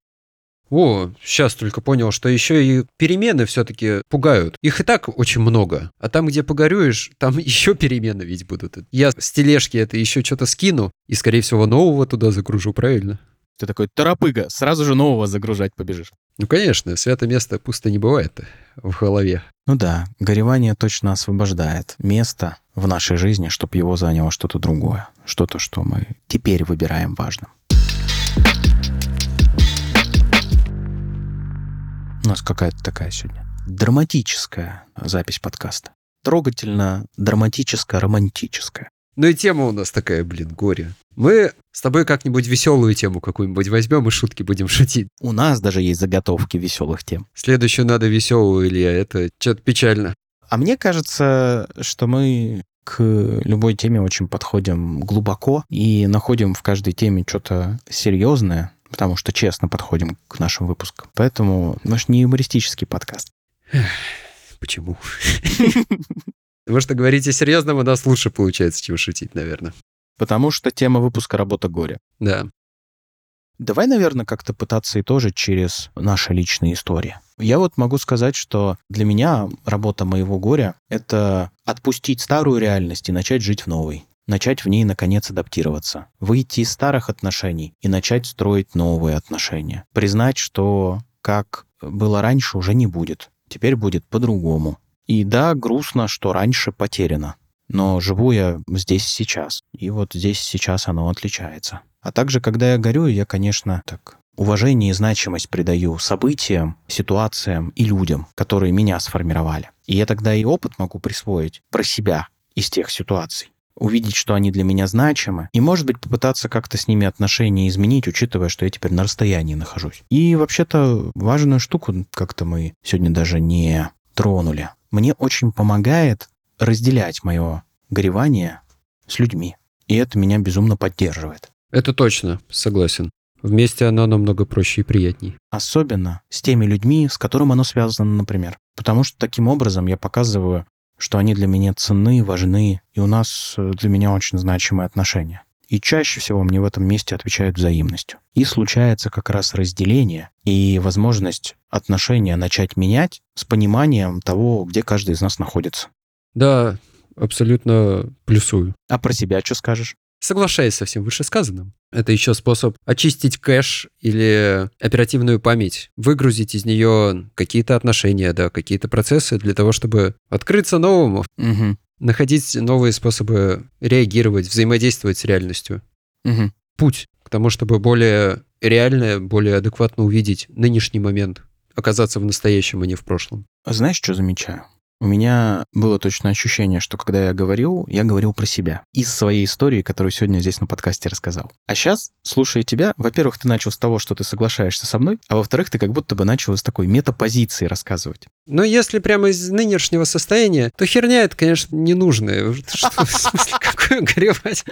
Speaker 2: О, сейчас только понял, что еще и перемены все-таки пугают. Их и так очень много. А там, где погорюешь, там еще перемены ведь будут. Я с тележки это еще что-то скину, и, скорее всего, нового туда загружу, правильно?
Speaker 1: Ты такой торопыга, сразу же нового загружать побежишь.
Speaker 2: Ну, конечно, святое место пусто не бывает в голове.
Speaker 1: Ну да, горевание точно освобождает место в нашей жизни, чтобы его заняло что-то другое. Что-то, что мы теперь выбираем важным. У нас какая-то такая сегодня драматическая запись подкаста. Трогательно, драматическая, романтическая.
Speaker 2: Ну и тема у нас такая, блин, горе. Мы с тобой как-нибудь веселую тему какую-нибудь возьмем и шутки будем шутить.
Speaker 1: У нас даже есть заготовки веселых тем.
Speaker 2: Следующую надо веселую, Илья, это что-то печально.
Speaker 1: А мне кажется, что мы к любой теме очень подходим глубоко и находим в каждой теме что-то серьезное, потому что честно подходим к нашим выпускам. Поэтому наш не юмористический подкаст.
Speaker 2: Почему? Потому что говорите серьезно, у нас лучше получается, чем шутить, наверное.
Speaker 1: Потому что тема выпуска «Работа горя».
Speaker 2: Да.
Speaker 1: Давай, наверное, как-то пытаться и тоже через наши личные истории. Я вот могу сказать, что для меня работа моего горя — это отпустить старую реальность и начать жить в новой. Начать в ней, наконец, адаптироваться. Выйти из старых отношений и начать строить новые отношения. Признать, что как было раньше, уже не будет. Теперь будет по-другому. И да, грустно, что раньше потеряно. Но живу я здесь сейчас. И вот здесь сейчас оно отличается. А также, когда я горю, я, конечно, так уважение и значимость придаю событиям, ситуациям и людям, которые меня сформировали. И я тогда и опыт могу присвоить про себя из тех ситуаций увидеть, что они для меня значимы, и, может быть, попытаться как-то с ними отношения изменить, учитывая, что я теперь на расстоянии нахожусь. И вообще-то важную штуку как-то мы сегодня даже не тронули мне очень помогает разделять мое горевание с людьми. И это меня безумно поддерживает.
Speaker 2: Это точно, согласен. Вместе оно намного проще и приятней.
Speaker 1: Особенно с теми людьми, с которым оно связано, например. Потому что таким образом я показываю, что они для меня ценны, важны, и у нас э, для меня очень значимые отношения. И чаще всего мне в этом месте отвечают взаимностью. И случается как раз разделение и возможность отношения начать менять с пониманием того, где каждый из нас находится.
Speaker 2: Да, абсолютно плюсую.
Speaker 1: А про себя что скажешь?
Speaker 2: Соглашаясь со всем вышесказанным. Это еще способ очистить кэш или оперативную память, выгрузить из нее какие-то отношения, да, какие-то процессы для того, чтобы открыться новому.
Speaker 1: Угу
Speaker 2: находить новые способы реагировать, взаимодействовать с реальностью.
Speaker 1: Угу.
Speaker 2: Путь к тому, чтобы более реально, более адекватно увидеть нынешний момент, оказаться в настоящем, а не в прошлом.
Speaker 1: Знаешь, что замечаю? У меня было точно ощущение, что когда я говорил, я говорил про себя. Из своей истории, которую сегодня здесь на подкасте рассказал. А сейчас, слушая тебя, во-первых, ты начал с того, что ты соглашаешься со мной, а во-вторых, ты как будто бы начал с такой метапозиции рассказывать.
Speaker 2: Но если прямо из нынешнего состояния, то херня это, конечно, ненужная. Что, в смысле, какое горевать?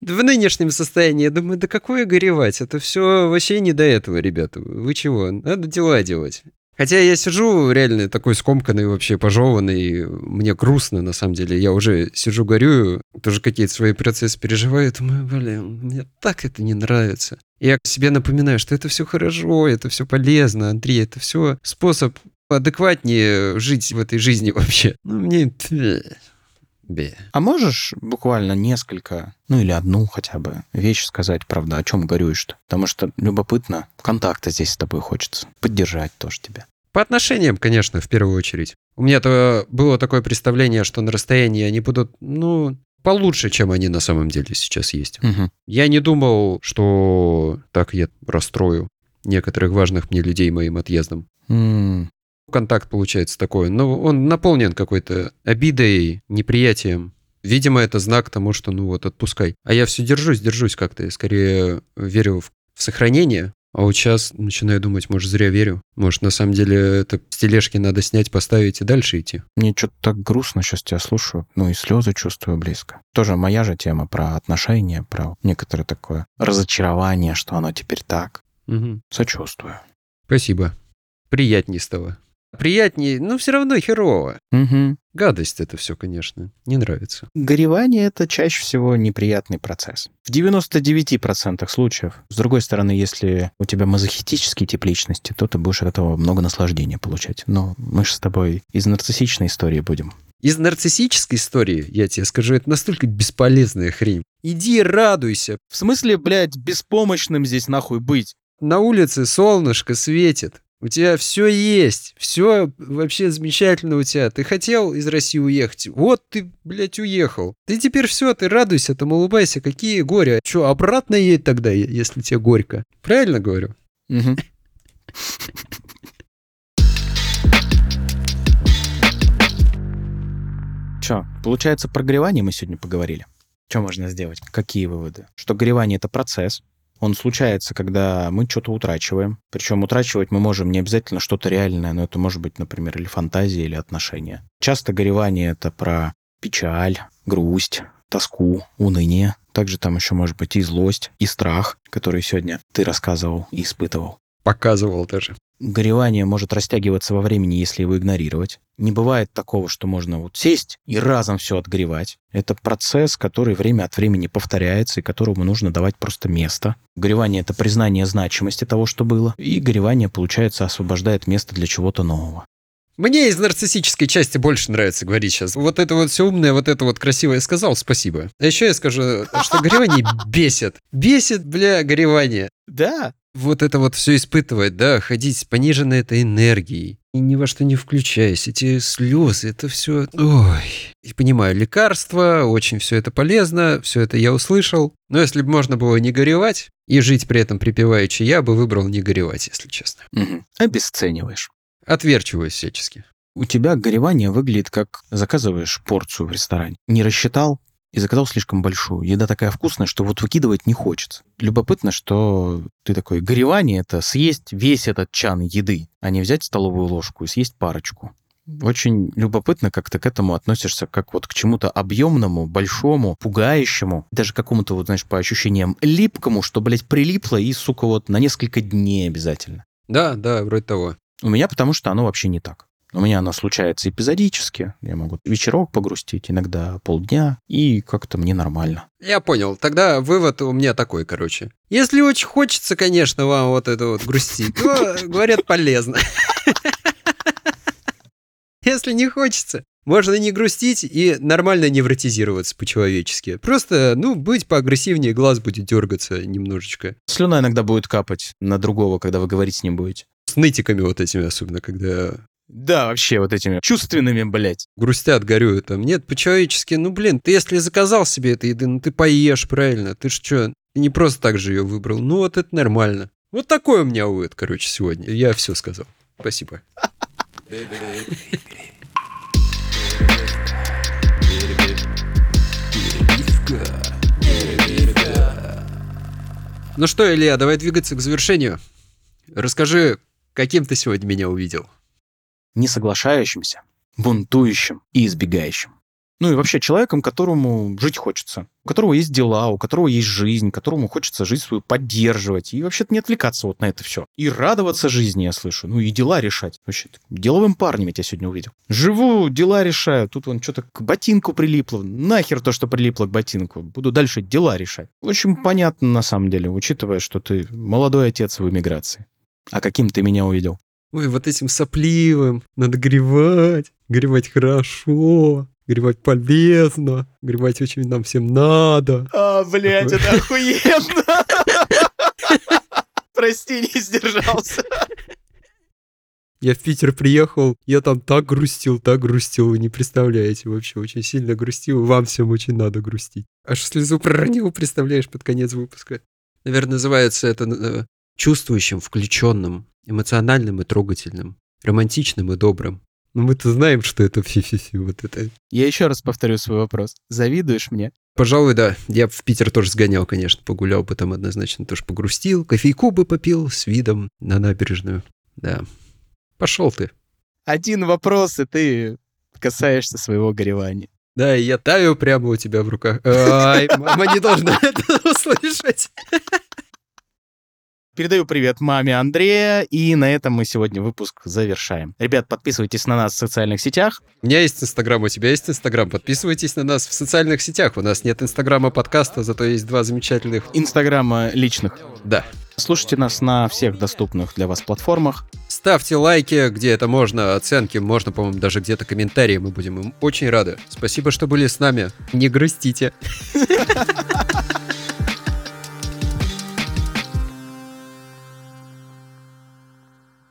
Speaker 2: В нынешнем состоянии, я думаю, да какое горевать? Это все вообще не до этого, ребята. Вы чего? Надо дела делать. Хотя я сижу реально такой скомканный, вообще пожеванный, мне грустно, на самом деле. Я уже сижу, горюю, тоже какие-то свои процессы переживаю, думаю, блин, мне так это не нравится. Я себе напоминаю, что это все хорошо, это все полезно, Андрей, это все способ адекватнее жить в этой жизни вообще. Ну, мне...
Speaker 1: Бе. А можешь буквально несколько, ну или одну хотя бы вещь сказать, правда, о чем горюешь-то? Потому что любопытно, контакта здесь с тобой хочется, поддержать тоже тебя.
Speaker 2: По отношениям, конечно, в первую очередь. У меня-то было такое представление, что на расстоянии они будут, ну, получше, чем они на самом деле сейчас есть. Угу. Я не думал, что так я расстрою некоторых важных мне людей моим отъездом. Mm контакт получается такой, но он наполнен какой-то обидой, неприятием. Видимо, это знак тому, что ну вот отпускай. А я все держусь, держусь как-то. Я скорее верю в, в сохранение, а вот сейчас начинаю думать, может, зря верю. Может, на самом деле это с тележки надо снять, поставить и дальше идти.
Speaker 1: Мне что-то так грустно сейчас тебя слушаю. Ну и слезы чувствую близко. Тоже моя же тема про отношения, про некоторое такое разочарование, что оно теперь так. Угу. Сочувствую.
Speaker 2: Спасибо. Приятнее стало. Приятнее, но все равно херово. Угу. Гадость это все, конечно. Не нравится.
Speaker 1: Горевание — это чаще всего неприятный процесс. В 99% случаев. С другой стороны, если у тебя мазохистический тип личности, то ты будешь от этого много наслаждения получать. Но мы же с тобой из нарциссичной истории будем.
Speaker 2: Из нарциссической истории, я тебе скажу, это настолько бесполезная хрень. Иди радуйся.
Speaker 1: В смысле, блядь, беспомощным здесь нахуй быть?
Speaker 2: На улице солнышко светит. У тебя все есть, все вообще замечательно у тебя. Ты хотел из России уехать, вот ты, блядь, уехал. Ты теперь все, ты радуйся, там улыбайся, какие горе. Че, обратно едь тогда, если тебе горько? Правильно говорю?
Speaker 1: Че, получается, про горевание мы сегодня поговорили. Что можно сделать? Какие выводы? Что горевание — это процесс, он случается, когда мы что-то утрачиваем. Причем утрачивать мы можем не обязательно что-то реальное, но это может быть, например, или фантазия, или отношения. Часто горевание — это про печаль, грусть, тоску, уныние. Также там еще может быть и злость, и страх, который сегодня ты рассказывал и испытывал.
Speaker 2: Показывал даже.
Speaker 1: Горевание может растягиваться во времени, если его игнорировать. Не бывает такого, что можно вот сесть и разом все отгоревать. Это процесс, который время от времени повторяется и которому нужно давать просто место. Горевание — это признание значимости того, что было. И горевание, получается, освобождает место для чего-то нового.
Speaker 2: Мне из нарциссической части больше нравится говорить сейчас. Вот это вот все умное, вот это вот красивое сказал, спасибо. А еще я скажу, что горевание бесит. Бесит, бля, горевание.
Speaker 1: Да,
Speaker 2: вот это вот все испытывать, да, ходить с пониженной этой энергией, и ни во что не включаясь, эти слезы, это все, ой. И понимаю, лекарства, очень все это полезно, все это я услышал. Но если бы можно было не горевать и жить при этом припеваючи, я бы выбрал не горевать, если честно.
Speaker 1: Угу. Обесцениваешь.
Speaker 2: Отверчиваюсь всячески.
Speaker 1: У тебя горевание выглядит как заказываешь порцию в ресторане. Не рассчитал, и заказал слишком большую. Еда такая вкусная, что вот выкидывать не хочется. Любопытно, что ты такой, горевание — это съесть весь этот чан еды, а не взять столовую ложку и съесть парочку. Очень любопытно, как ты к этому относишься, как вот к чему-то объемному, большому, пугающему, даже какому-то, вот, знаешь, по ощущениям липкому, что, блядь, прилипло и, сука, вот на несколько дней обязательно.
Speaker 2: Да, да, вроде того.
Speaker 1: У меня потому что оно вообще не так. У меня оно случается эпизодически. Я могу вечерок погрустить, иногда полдня, и как-то мне нормально.
Speaker 2: Я понял. Тогда вывод у меня такой, короче. Если очень хочется, конечно, вам вот это вот грустить, то, говорят, полезно. Если не хочется, можно не грустить и нормально невротизироваться по-человечески. Просто, ну, быть поагрессивнее, глаз будет дергаться немножечко.
Speaker 1: Слюна иногда будет капать на другого, когда вы говорить с ним будете.
Speaker 2: С нытиками вот этими особенно, когда
Speaker 1: да, вообще вот этими чувственными, блядь.
Speaker 2: Грустят, горюют там. Нет, по-человечески, ну, блин, ты если заказал себе этой еды, ну, ты поешь, правильно? Ты ж что, не просто так же ее выбрал. Ну, вот это нормально. Вот такой у меня вывод, короче, сегодня. Я все сказал. Спасибо. Ну что, Илья, давай двигаться к завершению. Расскажи, каким ты сегодня меня увидел?
Speaker 1: Не соглашающимся, бунтующим и избегающим. Ну и вообще человеком, которому жить хочется, у которого есть дела, у которого есть жизнь, которому хочется жизнь свою поддерживать и вообще-то не отвлекаться вот на это все. И радоваться жизни, я слышу, ну и дела решать. Вообще, деловым парнем я тебя сегодня увидел. Живу, дела решаю, тут он что-то к ботинку прилипло, нахер то, что прилипло к ботинку, буду дальше дела решать. Очень понятно на самом деле, учитывая, что ты молодой отец в эмиграции. А каким ты меня увидел?
Speaker 2: Ой, вот этим сопливым надо гревать, гревать хорошо, Гребать полезно, гребать очень нам всем надо.
Speaker 1: А, блядь, это охуенно! Прости, не сдержался.
Speaker 2: Я в Питер приехал, я там так грустил, так грустил, вы не представляете вообще, очень сильно грустил, вам всем очень надо грустить. Аж слезу проронил, представляешь, под конец выпуска. Наверное, называется это э, чувствующим, включенным, эмоциональным и трогательным, романтичным и добрым. Ну мы-то знаем, что это фи-фи-фи, вот это.
Speaker 1: Я еще раз повторю свой вопрос. Завидуешь мне?
Speaker 2: Пожалуй, да. Я в Питер тоже сгонял, конечно, погулял бы там однозначно, тоже погрустил. Кофейку бы попил с видом на набережную. Да. Пошел ты.
Speaker 1: Один вопрос, и ты касаешься своего горевания.
Speaker 2: Да, и я таю прямо у тебя в руках. Ай, мама не должна это услышать.
Speaker 1: Передаю привет маме Андрея, и на этом мы сегодня выпуск завершаем. Ребят, подписывайтесь на нас в социальных сетях.
Speaker 2: У меня есть Инстаграм, у тебя есть Инстаграм. Подписывайтесь на нас в социальных сетях. У нас нет Инстаграма подкаста, зато есть два замечательных...
Speaker 1: Инстаграма личных.
Speaker 2: Да.
Speaker 1: Слушайте нас на всех доступных для вас платформах.
Speaker 2: Ставьте лайки, где это можно, оценки, можно, по-моему, даже где-то комментарии. Мы будем им очень рады. Спасибо, что были с нами. Не грустите.